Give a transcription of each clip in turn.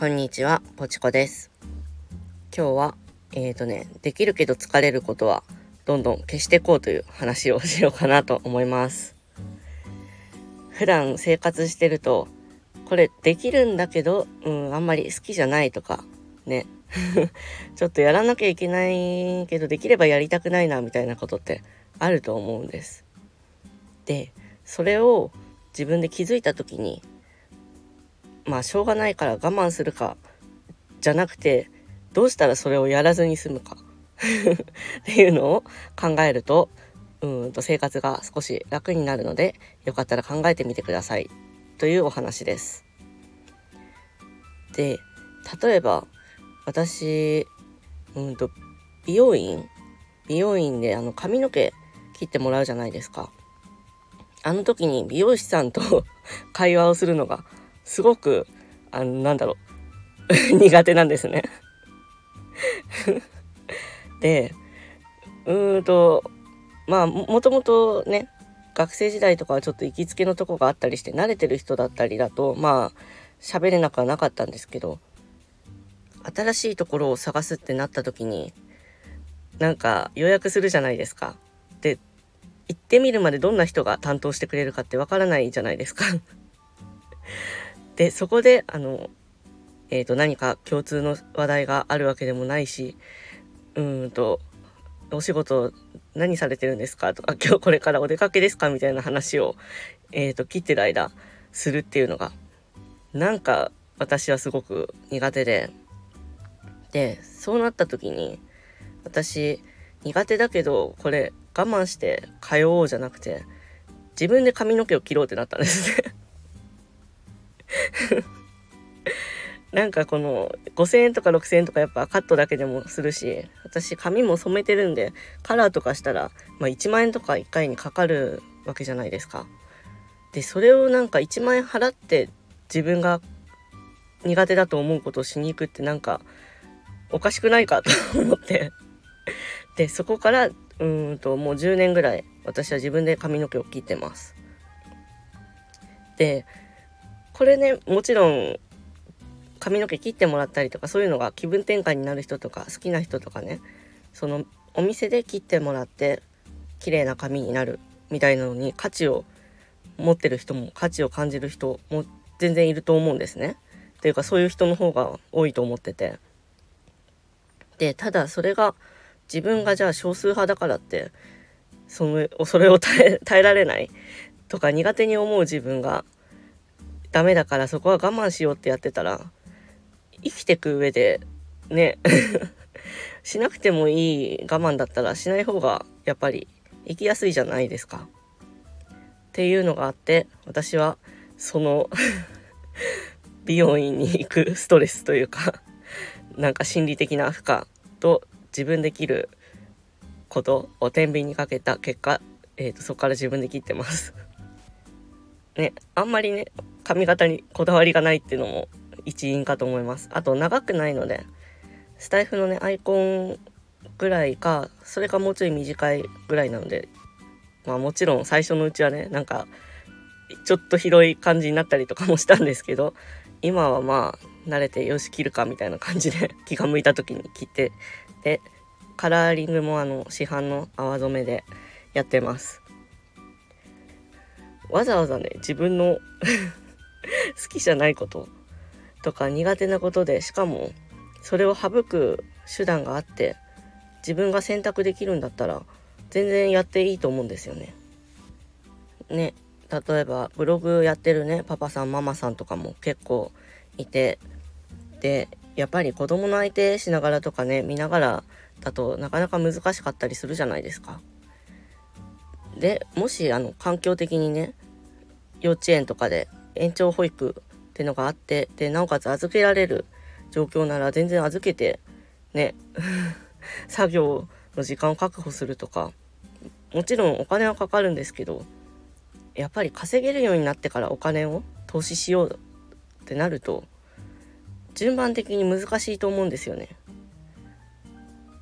こんにちは、ぽちこです。今日は、えっ、ー、とね、できるけど疲れることはどんどん消していこうという話をしようかなと思います。普段生活してると、これできるんだけど、うん、あんまり好きじゃないとか、ね。ちょっとやらなきゃいけないけど、できればやりたくないな、みたいなことってあると思うんです。で、それを自分で気づいた時に、まあしょうがないから我慢するかじゃなくてどうしたらそれをやらずに済むか っていうのを考えるとうんと生活が少し楽になるのでよかったら考えてみてくださいというお話です。で例えば私うんと美容院美容院であの髪の毛切ってもらうじゃないですか。あの時に美容師さんと 会話をするのがすごくあのなんだろう。苦手なんですね。でうーんとまあもともとね学生時代とかはちょっと行きつけのとこがあったりして慣れてる人だったりだとまあ喋れなくはなかったんですけど新しいところを探すってなった時になんか予約するじゃないですか。で行ってみるまでどんな人が担当してくれるかってわからないじゃないですか。でそこであの、えーと、何か共通の話題があるわけでもないしうんとお仕事何されてるんですか？とか 今日これからお出かけですか？みたいな話を、えーと、切ってる間するっていうのがなんか私はすごく苦手ででそうなった時に私苦手だけどこれ我慢して通おうじゃなくて自分で髪の毛を切ろうってなったんですね。なんかこの5,000円とか6,000円とかやっぱカットだけでもするし私髪も染めてるんでカラーとかしたら、まあ、1万円とか1回にかかるわけじゃないですか。でそれをなんか1万円払って自分が苦手だと思うことをしに行くってなんかおかしくないか と思ってでそこからうんともう10年ぐらい私は自分で髪の毛を切ってます。でこれねもちろん髪の毛切ってもらったりとかそういうのが気分転換になる人とか好きな人とかねそのお店で切ってもらって綺麗な髪になるみたいなのに価値を持ってる人も価値を感じる人も全然いると思うんですね。というかそういう人の方が多いと思ってて。でただそれが自分がじゃあ少数派だからってそのそれを耐えられないとか苦手に思う自分がダメだからそこは我慢しようってやってたら生きてく上でね。しなくてもいい我慢だったらしない方がやっぱり生きやすいじゃないですか。っていうのがあって私はその 美容院に行くストレスというかなんか心理的な負荷と自分で切ることを天秤にかけた結果、えーとそこから自分で切ってます。ね。あんまりね髪型にこだわりがないっていうのも一因かと思います。あと長くないのでスタイフのねアイコンぐらいかそれかもうちょい短いぐらいなのでまあもちろん最初のうちはねなんかちょっと広い感じになったりとかもしたんですけど今はまあ慣れてよし切るかみたいな感じで 気が向いた時に切ってでカラーリングもあの市販の泡染めでやってます。わざわざね自分の 好きじゃないこととか苦手なことでしかもそれを省く手段があって自分が選択できるんだったら全然やっていいと思うんですよね。ね例えばブログやってるねパパさんママさんとかも結構いてでやっぱり子供の相手しながらとかね見ながらだとなかなか難しかったりするじゃないですか。でもしあの環境的にね幼稚園とかで延長保育ってのがあってでなおかつ預けられる状況なら全然預けてね 作業の時間を確保するとかもちろんお金はかかるんですけどやっぱり稼げるようになってからお金を投資しようってなると順番的に難しいと思うんですよね。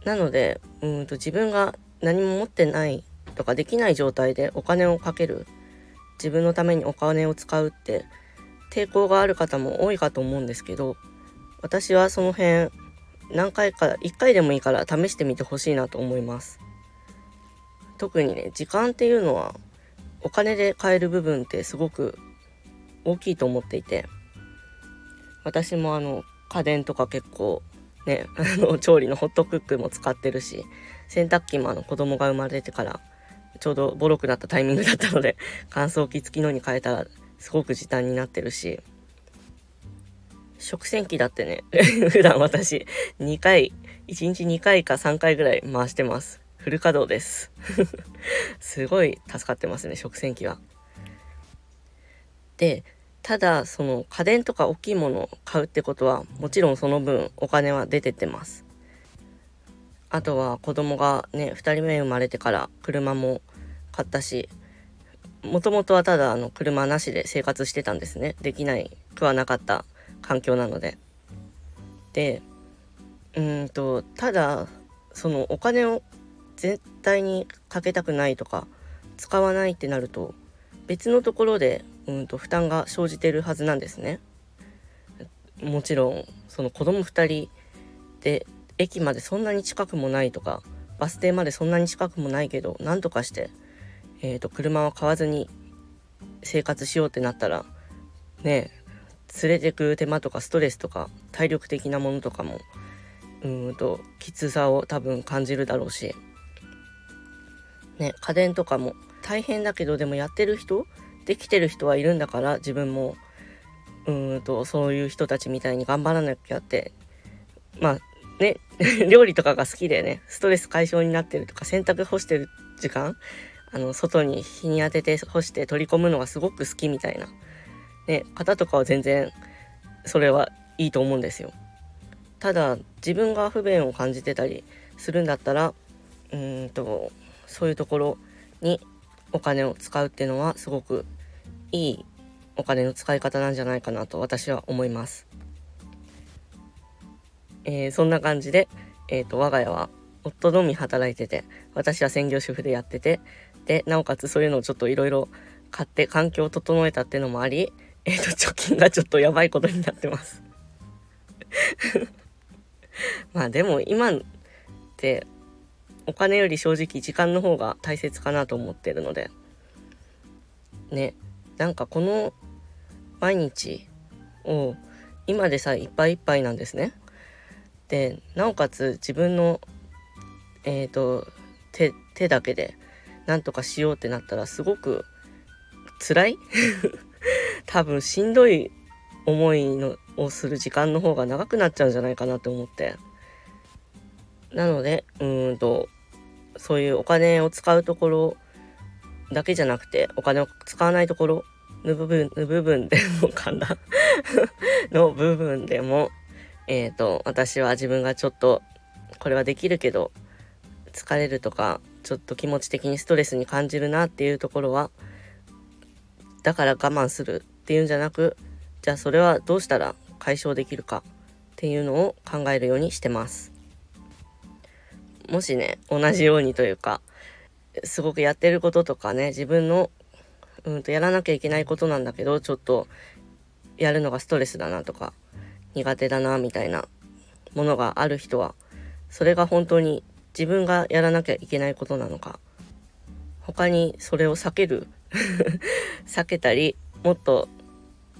なのでうんと自分が何も持ってないとかできない状態でお金をかける自分のためにお金を使うって抵抗がある方も多いかと思うんですけど私はその辺何回か1回でもいいから試してみてほしいなと思います。特にね時間っていうのはお金で買える部分ってすごく大きいと思っていて私もあの家電とか結構ねあの調理のホットクックも使ってるし洗濯機もあの子供が生まれてからちょうどボロくなったタイミングだったので 乾燥機付きのに変えたらすごく時短になってるし。食洗機だってね 普段私2回1日2回か3回ぐらい回してます。フル稼働です。すごい助かってますね食洗機は。でただその家電とか大きいものを買うってことはもちろんその分お金は出てってます。あとは子供がね2人目生まれてから車も買ったしもともとはただあの車なしで生活してたんですねできないくはなかった環境なのででうんとただそのお金を絶対にかけたくないとか使わないってなると別のところでうんと負担が生じてるはずなんですね。もちろんその子供2人で駅までそんなに近くもないとかバス停までそんなに近くもないけど何とかして、えーと、車を買わずに生活しようってなったらねえ連れてく手間とかストレスとか体力的なものとかもうんときつさを多分感じるだろうしね家電とかも大変だけどでもやってる人できてる人はいるんだから自分もうんとそういう人たちみたいに頑張らなきゃってまあね 料理とかが好きでねストレス解消になってるとか洗濯干してる時間あの外に日に当てて干して取り込むのがすごく好きみたいな、ね、方とかは全然それはいいと思うんですよ。ただ自分が不便を感じてたりするんだったらうんとそういうところにお金を使うっていうのはすごくいいお金の使い方なんじゃないかなと私は思います。えー、そんな感じで、えーと、我が家は夫のみ働いてて私は専業主婦でやっててでなおかつそういうのをちょっといろいろ買って環境を整えたってのもあり、えーと貯金がちょっとやばいことになってます。まあでも今ってお金より正直時間の方が大切かなと思ってるのでねなんかこの毎日を今でさいっぱいいっぱいなんですね。でなおかつ自分のえ、ー、と手手だけでなんとかしようってなったらすごく辛い？多分しんどい思いのをする時間の方が長くなっちゃうんじゃないかなって思って。なのでうんとそういうお金を使うところだけじゃなくてお金を使わないところの部分の部分でもかな。の部分でもえっ、ー、と私は自分がちょっとこれはできるけど疲れるとかちょっと気持ち的にストレスに感じるなっていうところはだから我慢するっていうんじゃなくじゃあそれはどうしたら解消できるかっていうのを考えるようにしてます。もしね同じようにというかすごくやってることとかね自分のうんとやらなきゃいけないことなんだけどちょっとやるのがストレスだなとか苦手だなみたいなものがある人はそれが本当に自分がやらなきゃいけないことなのか。他にそれを避ける 避けたりもっと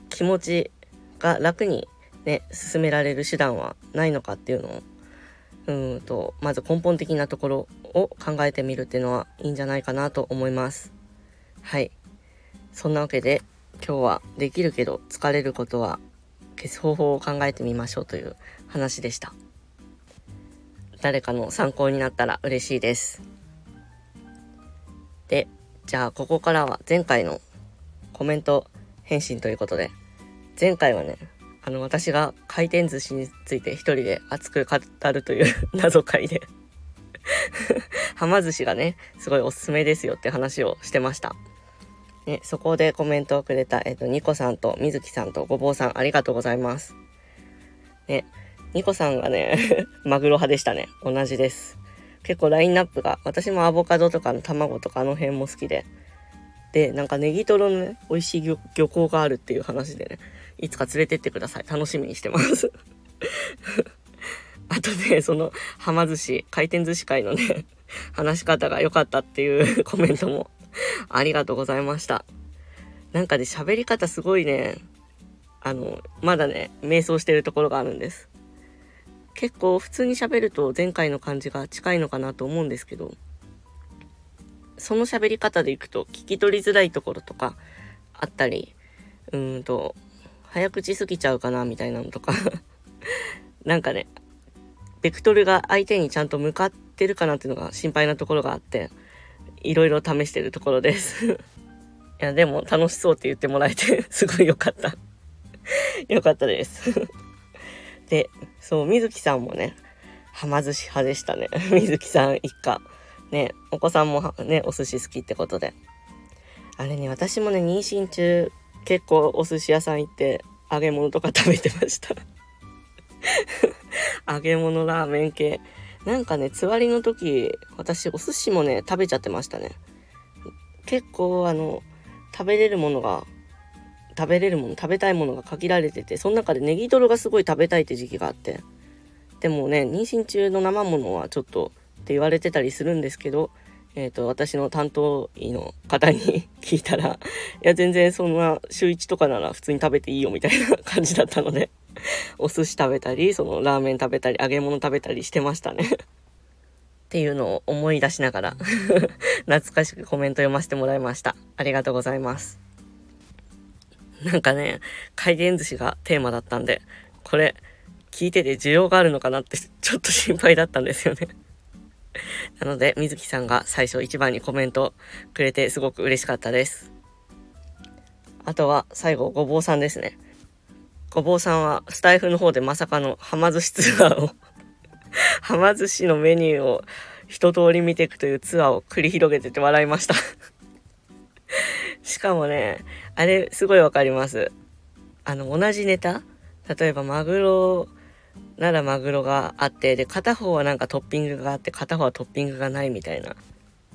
気持ちが楽にね進められる手段はないのかっていうのをうんとまず根本的なところを考えてみるっていうのはいいんじゃないかなと思います。はい。そんなわけで今日はできるけど疲れることは消す方法を考えてみましょうという話でした誰かの参考になったら嬉しいですでじゃあここからは前回のコメント返信ということで前回はねあの私が回転寿司について一人で熱く語るという 謎解で はま寿司がねすごいおすすめですよって話をしてました。ね、そこでコメントをくれた、えっと、ニコさんとみずきさんとごぼうさんありがとうございます。ね、ニコさんがね マグロ派でしたね。同じです。結構ラインナップが、私もアボカドとかの卵とかあの辺も好きで。で、なんかネギトロのね、美味しい漁港があるっていう話でね、いつか連れてってください。楽しみにしてます あとね、その、はま寿司、回転寿司会のね、話し方が良かったっていうコメントも ありがとうございました。なんかね、喋り方すごいね、あの、まだね、瞑想してるところがあるんです。結構普通に喋ると前回の感じが近いのかなと思うんですけど、その喋り方でいくと聞き取りづらいところとかあったり、うんと、早口すぎちゃうかなみたいなのとか なんかね、ベクトルが相手にちゃんと向かってるかなっていうのが心配なところがあって、いろいろ試してるところです いや、でも楽しそうって言ってもらえて すごい良かった良かったです で、そう、水木さんもね、はま寿司派でしたね。水木さん一家。ね、お子さんもね、お寿司好きってことで。あれね、私もね、妊娠中、結構お寿司屋さん行って揚げ物とか食べてました揚げ物ラーメン系なんかねつわりの時私お寿司もね食べちゃってましたね。結構あの食べれるものが食べれるもの食べたいものが限られててその中でネギトロがすごい食べたいって時期があって。でもね妊娠中の生ものはちょっとって言われてたりするんですけどえっ、ー、と、私の担当医の方に 聞いたら、いや、全然そんな週1とかなら普通に食べていいよみたいな感じだったので、お寿司食べたり、そのラーメン食べたり、揚げ物食べたりしてましたねっていうのを思い出しながら 懐かしくコメント読ませてもらいました。ありがとうございます。なんかね、回転寿司がテーマだったんで、これ、聞いてて需要があるのかなってちょっと心配だったんですよね なので、水木さんが最初一番にコメントくれてすごく嬉しかったです。あとは最後、ごぼうさんですね。ごぼうさんはスタイフの方でまさかのはま寿司ツアーを はま寿司のメニューを一通り見ていくというツアーを繰り広げてて笑いましたしかもね、あれすごいわかります。あの、同じネタ例えばマグロならマグロがあって、で、片方はなんかトッピングがあって、片方はトッピングがないみたいな。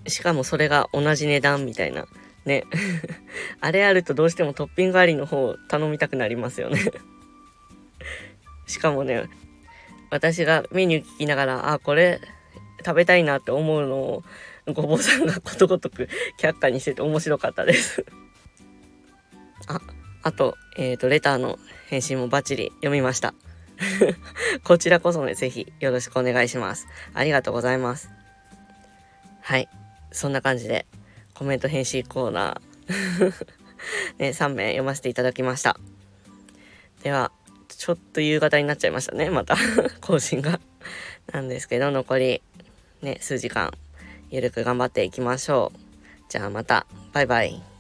しかもそれが同じ値段みたいな。ね。あれあるとどうしてもトッピングありの方を頼みたくなりますよね しかもね、私がメニュー聞きながら、あ、これ食べたいなって思うのを、ごぼうさんがことごとく却下にしてて面白かったです あ、あと、えっ、ー、と、レターの返信もバッチリ読みました。こちらこそね、ぜひよろしくお願いします。ありがとうございます。はい。そんな感じで、コメント返信コーナー ね、3名読ませていただきました。では、ちょっと夕方になっちゃいましたね、また 更新がなんですけど、残り、ね、数時間、ゆるく頑張っていきましょう。じゃあまた、バイバイ。